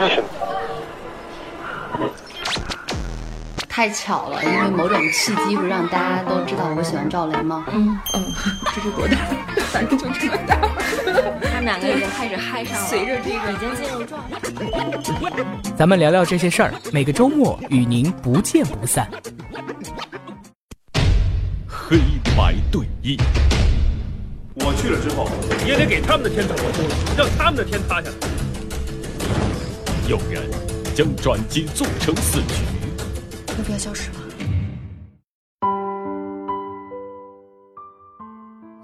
为什么？太巧了，因为某种契机，不是让大家都知道我喜欢赵雷吗？嗯嗯，这是多大？反正就这么大。他们两个已经开始嗨上了，随着这个已经进入状态。咱们聊聊这些事儿，每个周末与您不见不散。黑白对弈，我去了之后，也得给他们的天打破，让他们的天塌下来。有人将转机做成四曲。要不要消失了？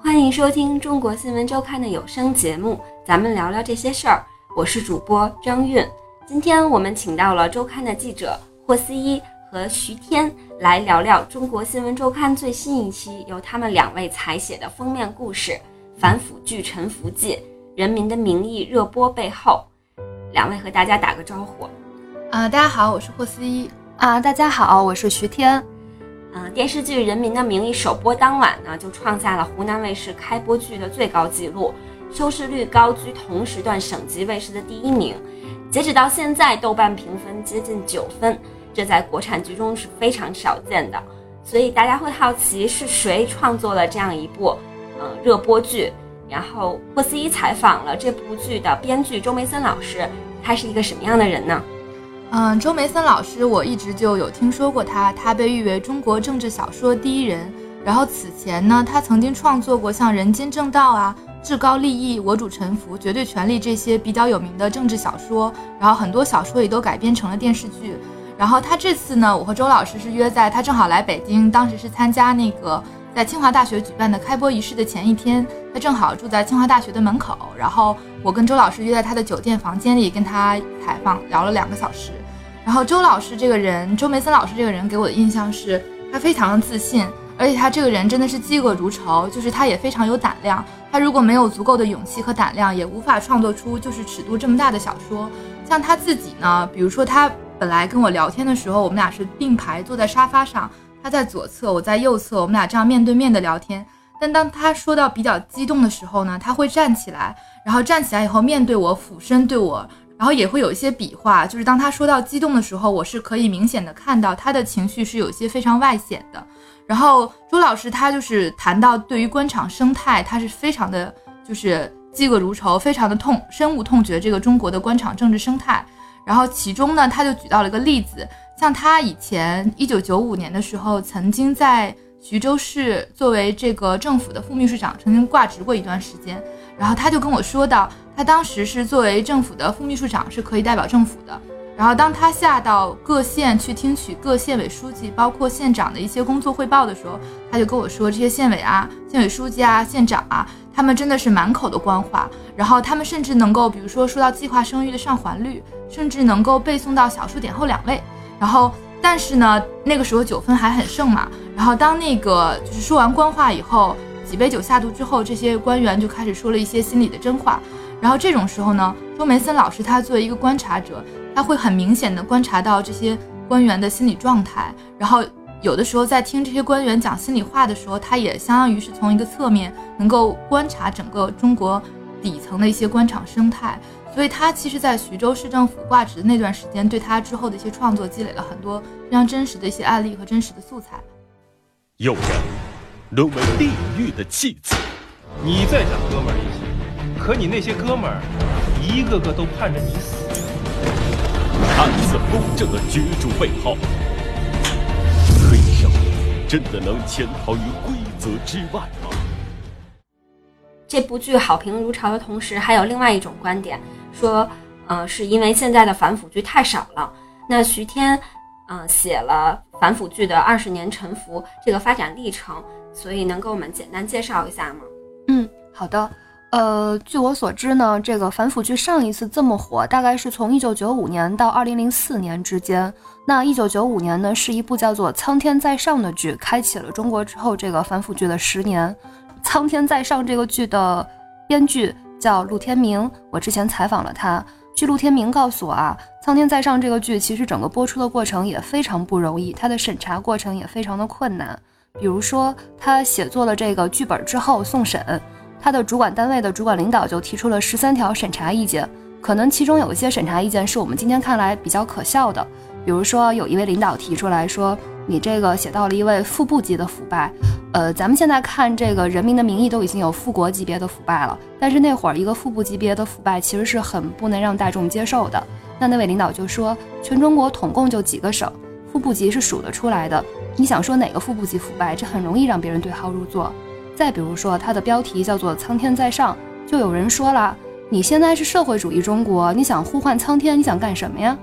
欢迎收听中国新闻周刊的有声节目，咱们聊聊这些事儿。我是主播张韵。今天我们请到了周刊的记者霍思一和徐天来聊聊中国新闻周刊最新一期由他们两位采写的封面故事《反腐剧沉浮记》，人民的名义热播背后。两位和大家打个招呼。啊，大家好，我是霍思一。啊，大家好，我是徐天。嗯，电视剧《人民的名义》首播当晚呢，就创下了湖南卫视开播剧的最高纪录，收视率高居同时段省级卫视的第一名。截止到现在，豆瓣评分接近九分，这在国产剧中是非常少见的。所以大家会好奇是谁创作了这样一部嗯热播剧？然后霍思一采访了这部剧的编剧周梅森老师，他是一个什么样的人呢？嗯，周梅森老师，我一直就有听说过他，他被誉为中国政治小说第一人。然后此前呢，他曾经创作过像《人间正道》啊、《至高利益》、《我主沉浮》、《绝对权力》这些比较有名的政治小说。然后很多小说也都改编成了电视剧。然后他这次呢，我和周老师是约在他正好来北京，当时是参加那个在清华大学举办的开播仪式的前一天，他正好住在清华大学的门口。然后我跟周老师约在他的酒店房间里跟他采访，聊了两个小时。然后周老师这个人，周梅森老师这个人给我的印象是，他非常的自信，而且他这个人真的是嫉恶如仇，就是他也非常有胆量。他如果没有足够的勇气和胆量，也无法创作出就是尺度这么大的小说。像他自己呢，比如说他本来跟我聊天的时候，我们俩是并排坐在沙发上，他在左侧，我在右侧，我们俩这样面对面的聊天。但当他说到比较激动的时候呢，他会站起来，然后站起来以后面对我，俯身对我。然后也会有一些比划，就是当他说到激动的时候，我是可以明显的看到他的情绪是有一些非常外显的。然后周老师他就是谈到对于官场生态，他是非常的，就是嫉恶如仇，非常的痛，深恶痛绝这个中国的官场政治生态。然后其中呢，他就举到了一个例子，像他以前一九九五年的时候，曾经在徐州市作为这个政府的副秘书长，曾经挂职过一段时间。然后他就跟我说到。他当时是作为政府的副秘书长，是可以代表政府的。然后当他下到各县去听取各县委书记、包括县长的一些工作汇报的时候，他就跟我说，这些县委啊、县委书记啊、县长啊，他们真的是满口的官话。然后他们甚至能够，比如说说到计划生育的上环率，甚至能够背诵到小数点后两位。然后，但是呢，那个时候酒分还很盛嘛。然后当那个就是说完官话以后，几杯酒下肚之后，这些官员就开始说了一些心里的真话。然后这种时候呢，周梅森老师他作为一个观察者，他会很明显的观察到这些官员的心理状态。然后有的时候在听这些官员讲心里话的时候，他也相当于是从一个侧面能够观察整个中国底层的一些官场生态。所以他其实，在徐州市政府挂职的那段时间，对他之后的一些创作积累了很多非常真实的一些案例和真实的素材。有人沦为地狱的弃子，你在讲哥们儿义气。可你那些哥们儿，一个个都盼着你死。看似公正的角逐背后，黑手真的能潜逃于规则之外吗？这部剧好评如潮的同时，还有另外一种观点，说，呃，是因为现在的反腐剧太少了。那徐天，嗯，写了反腐剧的二十年沉浮这个发展历程，所以能给我们简单介绍一下吗？嗯，好的。呃，据我所知呢，这个反腐剧上一次这么火，大概是从一九九五年到二零零四年之间。那一九九五年呢，是一部叫做《苍天在上》的剧，开启了中国之后这个反腐剧的十年。《苍天在上》这个剧的编剧叫陆天明，我之前采访了他。据陆天明告诉我啊，《苍天在上》这个剧其实整个播出的过程也非常不容易，它的审查过程也非常的困难。比如说，他写作了这个剧本之后送审。他的主管单位的主管领导就提出了十三条审查意见，可能其中有一些审查意见是我们今天看来比较可笑的，比如说有一位领导提出来说，你这个写到了一位副部级的腐败，呃，咱们现在看这个《人民的名义》都已经有副国级别的腐败了，但是那会儿一个副部级别的腐败其实是很不能让大众接受的。那那位领导就说，全中国统共就几个省，副部级是数得出来的，你想说哪个副部级腐败，这很容易让别人对号入座。再比如说，它的标题叫做“苍天在上”，就有人说了，你现在是社会主义中国，你想呼唤苍天，你想干什么呀？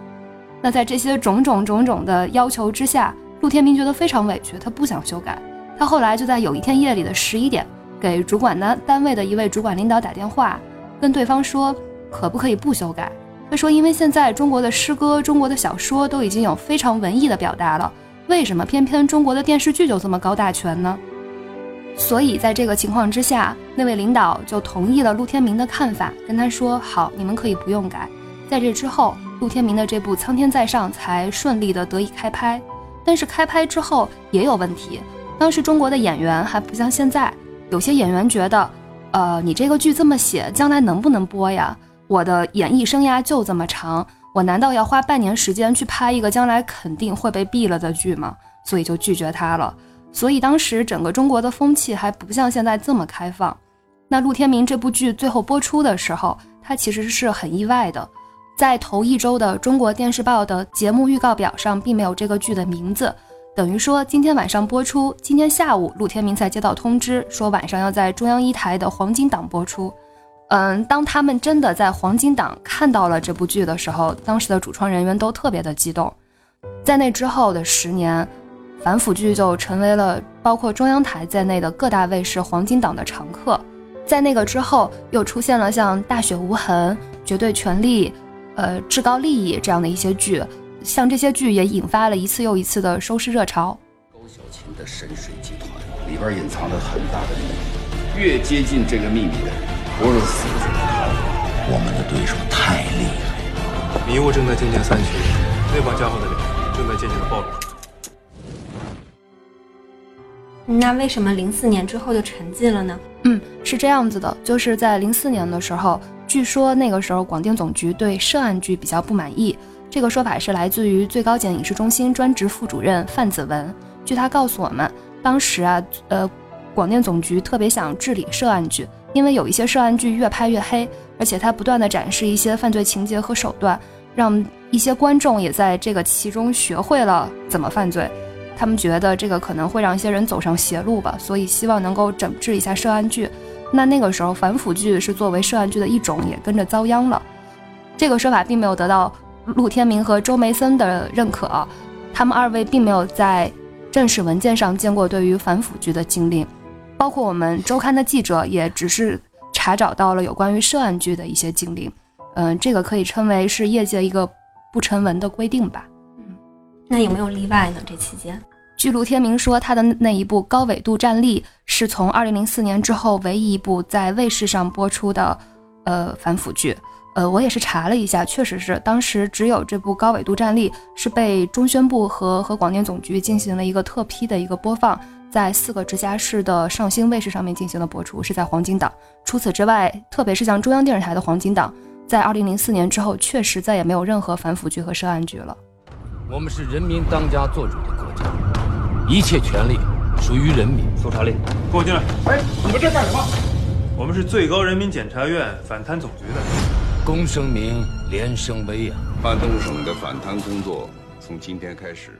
那在这些种种种种的要求之下，陆天明觉得非常委屈，他不想修改。他后来就在有一天夜里的十一点，给主管单单位的一位主管领导打电话，跟对方说，可不可以不修改？他说，因为现在中国的诗歌、中国的小说都已经有非常文艺的表达了，为什么偏偏中国的电视剧就这么高大全呢？所以在这个情况之下，那位领导就同意了陆天明的看法，跟他说：“好，你们可以不用改。”在这之后，陆天明的这部《苍天在上》才顺利的得以开拍。但是开拍之后也有问题，当时中国的演员还不像现在，有些演员觉得，呃，你这个剧这么写，将来能不能播呀？我的演艺生涯就这么长，我难道要花半年时间去拍一个将来肯定会被毙了的剧吗？所以就拒绝他了。所以当时整个中国的风气还不像现在这么开放。那陆天明这部剧最后播出的时候，他其实是很意外的，在头一周的中国电视报的节目预告表上，并没有这个剧的名字，等于说今天晚上播出，今天下午陆天明才接到通知，说晚上要在中央一台的黄金档播出。嗯，当他们真的在黄金档看到了这部剧的时候，当时的主创人员都特别的激动。在那之后的十年，反腐剧就成为了包括中央台在内的各大卫视黄金档的常客。在那个之后，又出现了像《大雪无痕》《绝对权力》、呃《至高利益》这样的一些剧，像这些剧也引发了一次又一次的收视热潮。高小琴的神水集团里边隐藏着很大的秘密，越接近这个秘密的人。不是死就是逃。我们的对手太厉害了。迷雾正在渐渐散去，那帮家伙的脸正在渐渐的暴露。那为什么零四年之后就沉寂了呢？嗯，是这样子的，就是在零四年的时候，据说那个时候广电总局对涉案剧比较不满意。这个说法是来自于最高检影视中心专职副主任范子文。据他告诉我们，当时啊，呃，广电总局特别想治理涉案剧。因为有一些涉案剧越拍越黑，而且他不断的展示一些犯罪情节和手段，让一些观众也在这个其中学会了怎么犯罪。他们觉得这个可能会让一些人走上邪路吧，所以希望能够整治一下涉案剧。那那个时候反腐剧是作为涉案剧的一种，也跟着遭殃了。这个说法并没有得到陆天明和周梅森的认可，他们二位并没有在正式文件上见过对于反腐剧的禁令。包括我们周刊的记者也只是查找到了有关于涉案剧的一些禁令，嗯，这个可以称为是业界一个不成文的规定吧。嗯，那有没有例外呢？这期间，据卢天明说，他的那一部《高纬度战力》是从二零零四年之后唯一一部在卫视上播出的，呃，反腐剧。呃，我也是查了一下，确实是当时只有这部《高纬度战力》是被中宣部和和广电总局进行了一个特批的一个播放。在四个直辖市的上星卫视上面进行了播出，是在黄金档。除此之外，特别是像中央电视台的黄金档，在二零零四年之后，确实再也没有任何反腐剧和涉案剧了。我们是人民当家作主的国家，一切权利属于人民。搜查令，给我进来！哎，你们这干什么？我们是最高人民检察院反贪总局的。公声明，连声威呀！山东省的反贪工作从今天开始。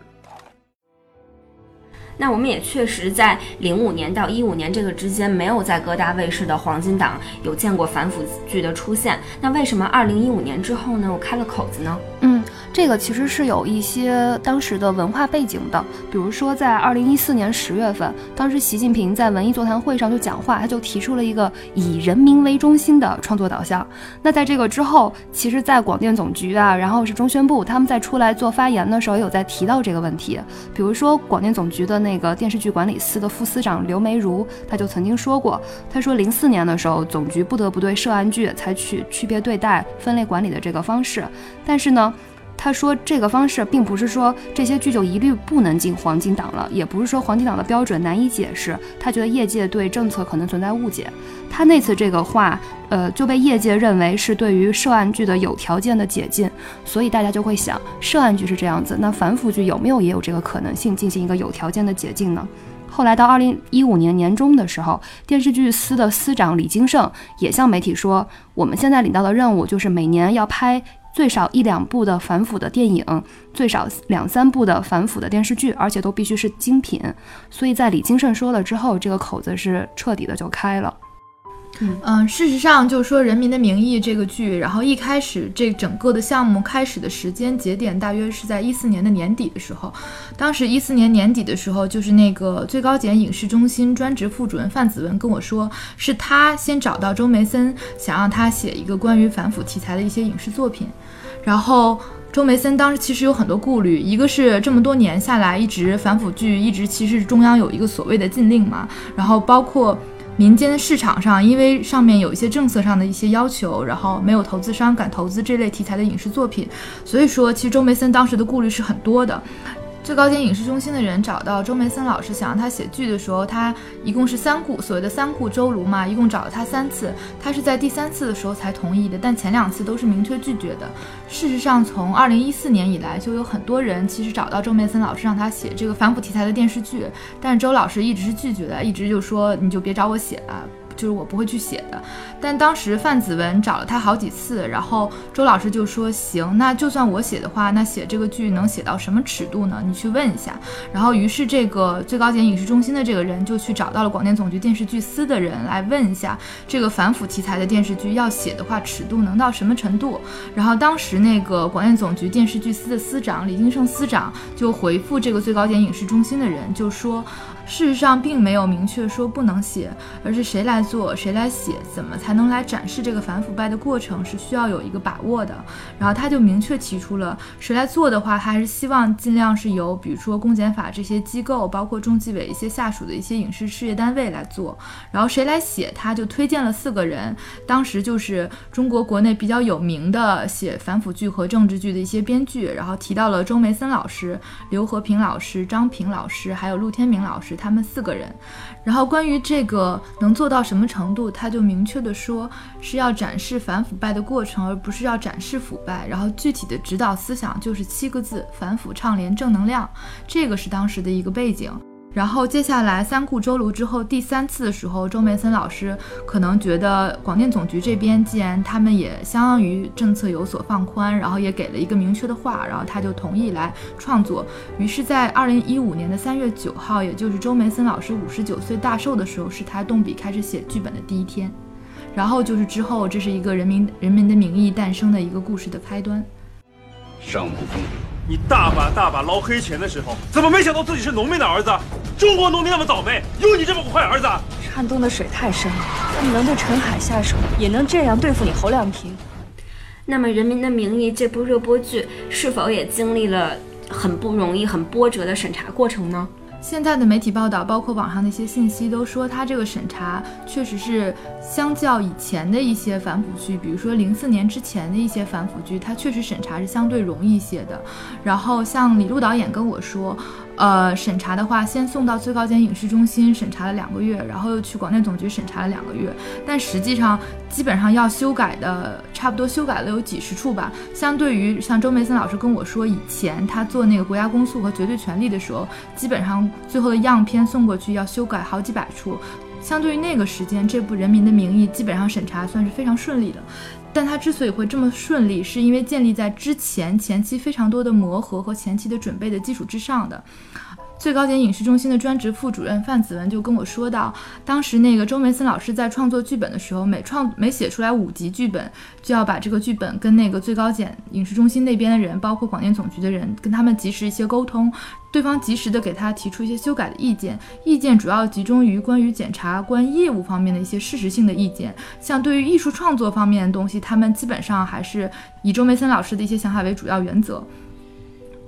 那我们也确实在零五年到一五年这个之间，没有在各大卫视的黄金档有见过反腐剧的出现。那为什么二零一五年之后呢，又开了口子呢？嗯。这个其实是有一些当时的文化背景的，比如说在二零一四年十月份，当时习近平在文艺座谈会上就讲话，他就提出了一个以人民为中心的创作导向。那在这个之后，其实，在广电总局啊，然后是中宣部，他们在出来做发言的时候，也有在提到这个问题。比如说，广电总局的那个电视剧管理司的副司长刘梅如，他就曾经说过，他说零四年的时候，总局不得不对涉案剧采取区别对待、分类管理的这个方式，但是呢。他说这个方式并不是说这些剧就一律不能进黄金档了，也不是说黄金档的标准难以解释。他觉得业界对政策可能存在误解。他那次这个话，呃，就被业界认为是对于涉案剧的有条件的解禁，所以大家就会想，涉案剧是这样子，那反腐剧有没有也有这个可能性进行一个有条件的解禁呢？后来到二零一五年年中的时候，电视剧司的司长李金盛也向媒体说，我们现在领到的任务就是每年要拍最少一两部的反腐的电影，最少两三部的反腐的电视剧，而且都必须是精品。所以在李金盛说了之后，这个口子是彻底的就开了。嗯，事实上，就是说《人民的名义》这个剧，然后一开始这整个的项目开始的时间节点，大约是在一四年的年底的时候。当时一四年年底的时候，就是那个最高检影视中心专职副主任范子文跟我说，是他先找到周梅森，想让他写一个关于反腐题材的一些影视作品。然后周梅森当时其实有很多顾虑，一个是这么多年下来，一直反腐剧一直其实中央有一个所谓的禁令嘛，然后包括。民间市场上，因为上面有一些政策上的一些要求，然后没有投资商敢投资这类题材的影视作品，所以说其实周梅森当时的顾虑是很多的。最高检影视中心的人找到周梅森老师，想让他写剧的时候，他一共是三顾，所谓的三顾周庐嘛，一共找了他三次，他是在第三次的时候才同意的，但前两次都是明确拒绝的。事实上，从二零一四年以来，就有很多人其实找到周梅森老师，让他写这个反腐题材的电视剧，但是周老师一直是拒绝的，一直就说你就别找我写了。就是我不会去写的，但当时范子文找了他好几次，然后周老师就说行，那就算我写的话，那写这个剧能写到什么尺度呢？你去问一下。然后于是这个最高检影视中心的这个人就去找到了广电总局电视剧司的人来问一下，这个反腐题材的电视剧要写的话，尺度能到什么程度？然后当时那个广电总局电视剧司的司长李金胜司长就回复这个最高检影视中心的人，就说。事实上并没有明确说不能写，而是谁来做谁来写，怎么才能来展示这个反腐败的过程是需要有一个把握的。然后他就明确提出了谁来做的话，他还是希望尽量是由比如说公检法这些机构，包括中纪委一些下属的一些影视事业单位来做。然后谁来写，他就推荐了四个人，当时就是中国国内比较有名的写反腐剧和政治剧的一些编剧，然后提到了周梅森老师、刘和平老师、张平老师，还有陆天明老师。他们四个人，然后关于这个能做到什么程度，他就明确的说是要展示反腐败的过程，而不是要展示腐败。然后具体的指导思想就是七个字：反腐倡廉正能量。这个是当时的一个背景。然后接下来三顾周庐之后，第三次的时候，周梅森老师可能觉得广电总局这边既然他们也相当于政策有所放宽，然后也给了一个明确的话，然后他就同意来创作。于是，在二零一五年的三月九号，也就是周梅森老师五十九岁大寿的时候，是他动笔开始写剧本的第一天。然后就是之后，这是一个人民人民的名义诞生的一个故事的开端。上不封你大把大把捞黑钱的时候，怎么没想到自己是农民的儿子？中国农民那么倒霉，有你这么个坏儿子？山东的水太深了，他们能对陈海下手，也能这样对付你侯亮平。那么，《人民的名义》这部热播剧是否也经历了很不容易、很波折的审查过程呢？现在的媒体报道，包括网上的一些信息，都说他这个审查确实是相较以前的一些反腐剧，比如说零四年之前的一些反腐剧，它确实审查是相对容易一些的。然后像李路导演跟我说。呃，审查的话，先送到最高检影视中心审查了两个月，然后又去广电总局审查了两个月，但实际上基本上要修改的，差不多修改了有几十处吧。相对于像周梅森老师跟我说，以前他做那个国家公诉和绝对权利的时候，基本上最后的样片送过去要修改好几百处。相对于那个时间，这部《人民的名义》基本上审查算是非常顺利的。但它之所以会这么顺利，是因为建立在之前前期非常多的磨合和前期的准备的基础之上的。最高检影视中心的专职副主任范子文就跟我说到，当时那个周梅森老师在创作剧本的时候，每创每写出来五集剧本，就要把这个剧本跟那个最高检影视中心那边的人，包括广电总局的人，跟他们及时一些沟通，对方及时的给他提出一些修改的意见，意见主要集中于关于检察官业务方面的一些事实性的意见，像对于艺术创作方面的东西，他们基本上还是以周梅森老师的一些想法为主要原则。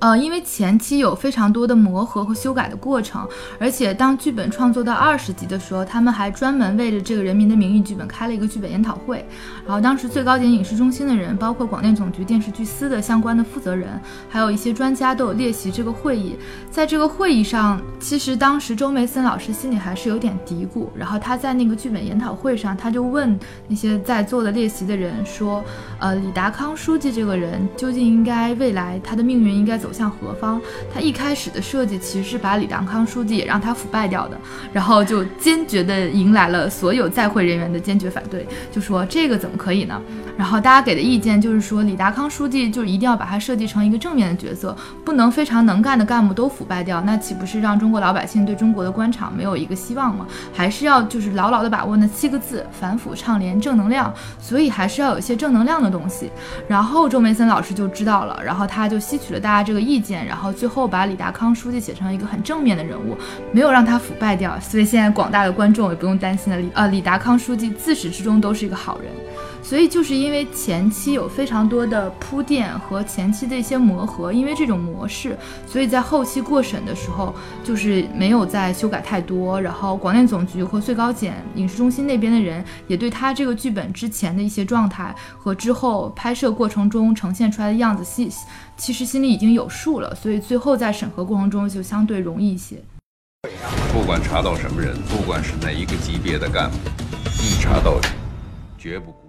呃，因为前期有非常多的磨合和修改的过程，而且当剧本创作到二十集的时候，他们还专门为了这个《人民的名义》剧本开了一个剧本研讨会。然后当时最高检影视中心的人，包括广电总局电视剧司的相关的负责人，还有一些专家都有列席这个会议。在这个会议上，其实当时周梅森老师心里还是有点嘀咕。然后他在那个剧本研讨会上，他就问那些在座的列席的人说：“呃，李达康书记这个人究竟应该未来他的命运应该走？”向何方？他一开始的设计其实是把李达康书记也让他腐败掉的，然后就坚决的迎来了所有在会人员的坚决反对，就说这个怎么可以呢？然后大家给的意见就是说，李达康书记就一定要把他设计成一个正面的角色，不能非常能干的干部都腐败掉，那岂不是让中国老百姓对中国的官场没有一个希望吗？还是要就是牢牢的把握那七个字：反腐倡廉正能量。所以还是要有一些正能量的东西。然后周梅森老师就知道了，然后他就吸取了大家这个。意见，然后最后把李达康书记写成一个很正面的人物，没有让他腐败掉，所以现在广大的观众也不用担心了。李呃，李达康书记自始至终都是一个好人。所以就是因为前期有非常多的铺垫和前期的一些磨合，因为这种模式，所以在后期过审的时候就是没有再修改太多。然后广电总局和最高检影视中心那边的人也对他这个剧本之前的一些状态和之后拍摄过程中呈现出来的样子，心其实心里已经有数了，所以最后在审核过程中就相对容易一些。不管查到什么人，不管是哪一个级别的干部，一查到底，绝不。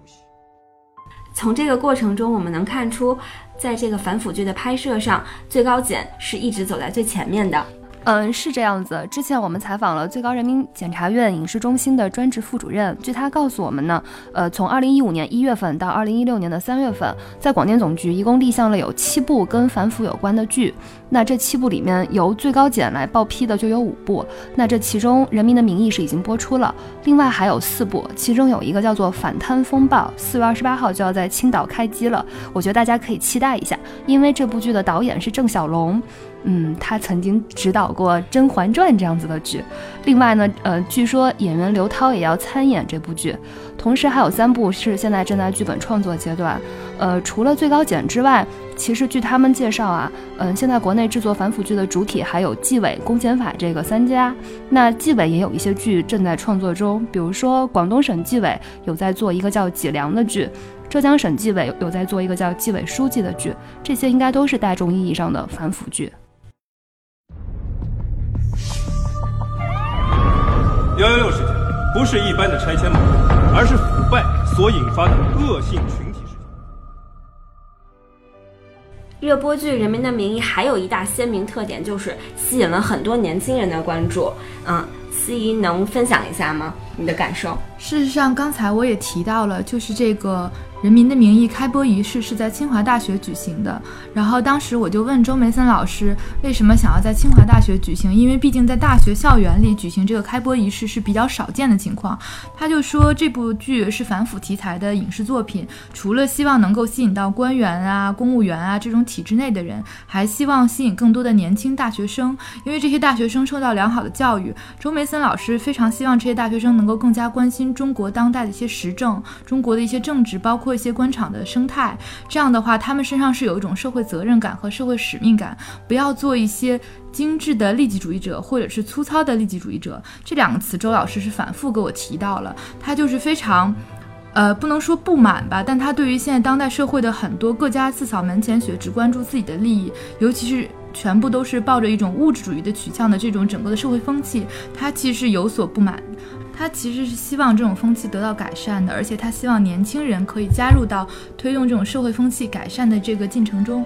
从这个过程中，我们能看出，在这个反腐剧的拍摄上，最高检是一直走在最前面的。嗯，是这样子。之前我们采访了最高人民检察院影视中心的专职副主任，据他告诉我们呢，呃，从二零一五年一月份到二零一六年的三月份，在广电总局一共立项了有七部跟反腐有关的剧。那这七部里面，由最高检来报批的就有五部。那这其中，《人民的名义》是已经播出了，另外还有四部，其中有一个叫做《反贪风暴》，四月二十八号就要在青岛开机了。我觉得大家可以期待一下，因为这部剧的导演是郑晓龙。嗯，他曾经指导过《甄嬛传》这样子的剧。另外呢，呃，据说演员刘涛也要参演这部剧。同时还有三部是现在正在剧本创作阶段。呃，除了最高检之外，其实据他们介绍啊，嗯，现在国内制作反腐剧的主体还有纪委、公检法这个三家。那纪委也有一些剧正在创作中，比如说广东省纪委有在做一个叫《脊梁》的剧，浙江省纪委有在做一个叫《纪委书记》的剧。这些应该都是大众意义上的反腐剧。幺幺六事件不是一般的拆迁矛盾，而是腐败所引发的恶性群体事件。热播剧《人民的名义》还有一大鲜明特点，就是吸引了很多年轻人的关注。嗯，司仪能分享一下吗？你的感受？事实上，刚才我也提到了，就是这个。《人民的名义》开播仪式是在清华大学举行的，然后当时我就问周梅森老师，为什么想要在清华大学举行？因为毕竟在大学校园里举行这个开播仪式是比较少见的情况。他就说这部剧是反腐题材的影视作品，除了希望能够吸引到官员啊、公务员啊这种体制内的人，还希望吸引更多的年轻大学生，因为这些大学生受到良好的教育。周梅森老师非常希望这些大学生能够更加关心中国当代的一些时政、中国的一些政治，包括。一些官场的生态，这样的话，他们身上是有一种社会责任感和社会使命感，不要做一些精致的利己主义者，或者是粗糙的利己主义者。这两个词，周老师是反复给我提到了。他就是非常，呃，不能说不满吧，但他对于现在当代社会的很多各家自扫门前雪，只关注自己的利益，尤其是全部都是抱着一种物质主义的取向的这种整个的社会风气，他其实有所不满。他其实是希望这种风气得到改善的，而且他希望年轻人可以加入到推动这种社会风气改善的这个进程中。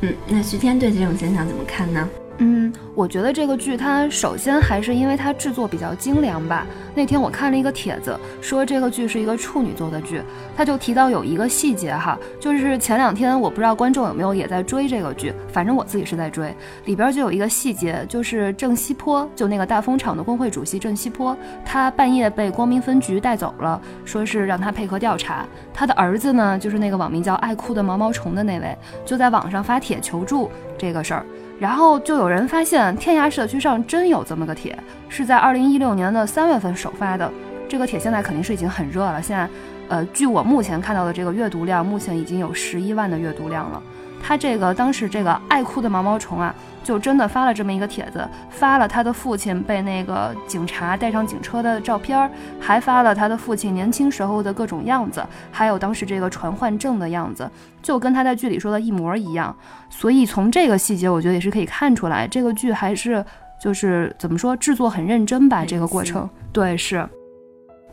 嗯，那徐天对这种现象怎么看呢？嗯，我觉得这个剧它首先还是因为它制作比较精良吧。那天我看了一个帖子，说这个剧是一个处女座的剧，他就提到有一个细节哈，就是前两天我不知道观众有没有也在追这个剧，反正我自己是在追，里边就有一个细节，就是郑西坡，就那个大风厂的工会主席郑西坡，他半夜被光明分局带走了，说是让他配合调查。他的儿子呢，就是那个网名叫爱哭的毛毛虫的那位，就在网上发帖求助这个事儿。然后就有人发现天涯社区上真有这么个帖，是在二零一六年的三月份首发的。这个帖现在肯定是已经很热了。现在，呃，据我目前看到的这个阅读量，目前已经有十一万的阅读量了。他这个当时这个爱哭的毛毛虫啊，就真的发了这么一个帖子，发了他的父亲被那个警察带上警车的照片，还发了他的父亲年轻时候的各种样子，还有当时这个传唤证的样子，就跟他在剧里说的一模一样。所以从这个细节，我觉得也是可以看出来，这个剧还是就是怎么说，制作很认真吧？这个过程，对，是。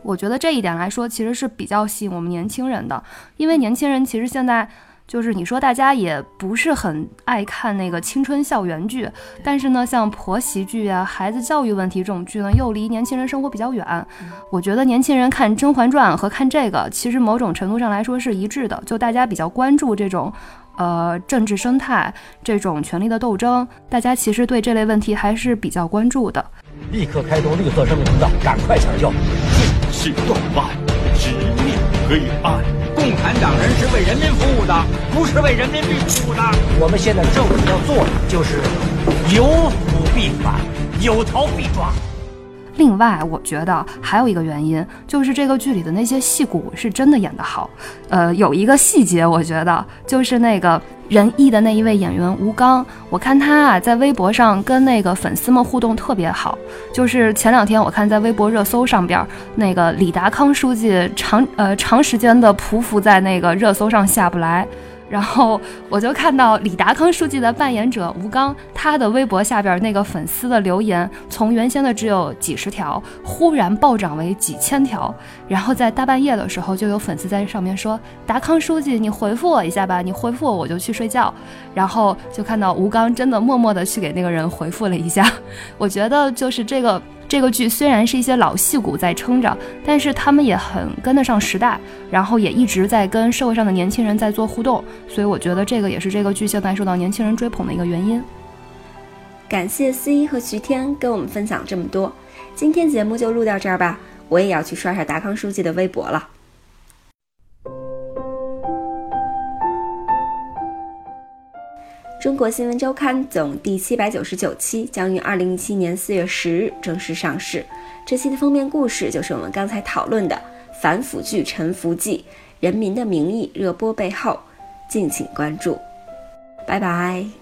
我觉得这一点来说，其实是比较吸引我们年轻人的，因为年轻人其实现在就是你说大家也不是很爱看那个青春校园剧，但是呢，像婆媳剧啊、孩子教育问题这种剧呢，又离年轻人生活比较远。我觉得年轻人看《甄嬛传》和看这个，其实某种程度上来说是一致的，就大家比较关注这种呃政治生态、这种权力的斗争，大家其实对这类问题还是比较关注的。立刻开通绿色生命通道，赶快抢救！是断腕，直面黑暗。共产党人是为人民服务的，不是为人民币服务的。我们现在政府要做的就是有腐必反，有逃必抓。另外，我觉得还有一个原因，就是这个剧里的那些戏骨是真的演得好。呃，有一个细节，我觉得就是那个仁义的那一位演员吴刚，我看他啊在微博上跟那个粉丝们互动特别好。就是前两天我看在微博热搜上边，那个李达康书记长呃长时间的匍匐在那个热搜上下不来。然后我就看到李达康书记的扮演者吴刚，他的微博下边那个粉丝的留言，从原先的只有几十条，忽然暴涨为几千条。然后在大半夜的时候，就有粉丝在上面说：“达康书记，你回复我一下吧，你回复我，我就去睡觉。”然后就看到吴刚真的默默的去给那个人回复了一下。我觉得就是这个。这个剧虽然是一些老戏骨在撑着，但是他们也很跟得上时代，然后也一直在跟社会上的年轻人在做互动，所以我觉得这个也是这个剧现在受到年轻人追捧的一个原因。感谢思一和徐天跟我们分享这么多，今天节目就录到这儿吧，我也要去刷刷达康书记的微博了。中国新闻周刊总第七百九十九期将于二零一七年四月十日正式上市。这期的封面故事就是我们刚才讨论的反腐剧《沉浮记》，《人民的名义》热播背后，敬请关注。拜拜。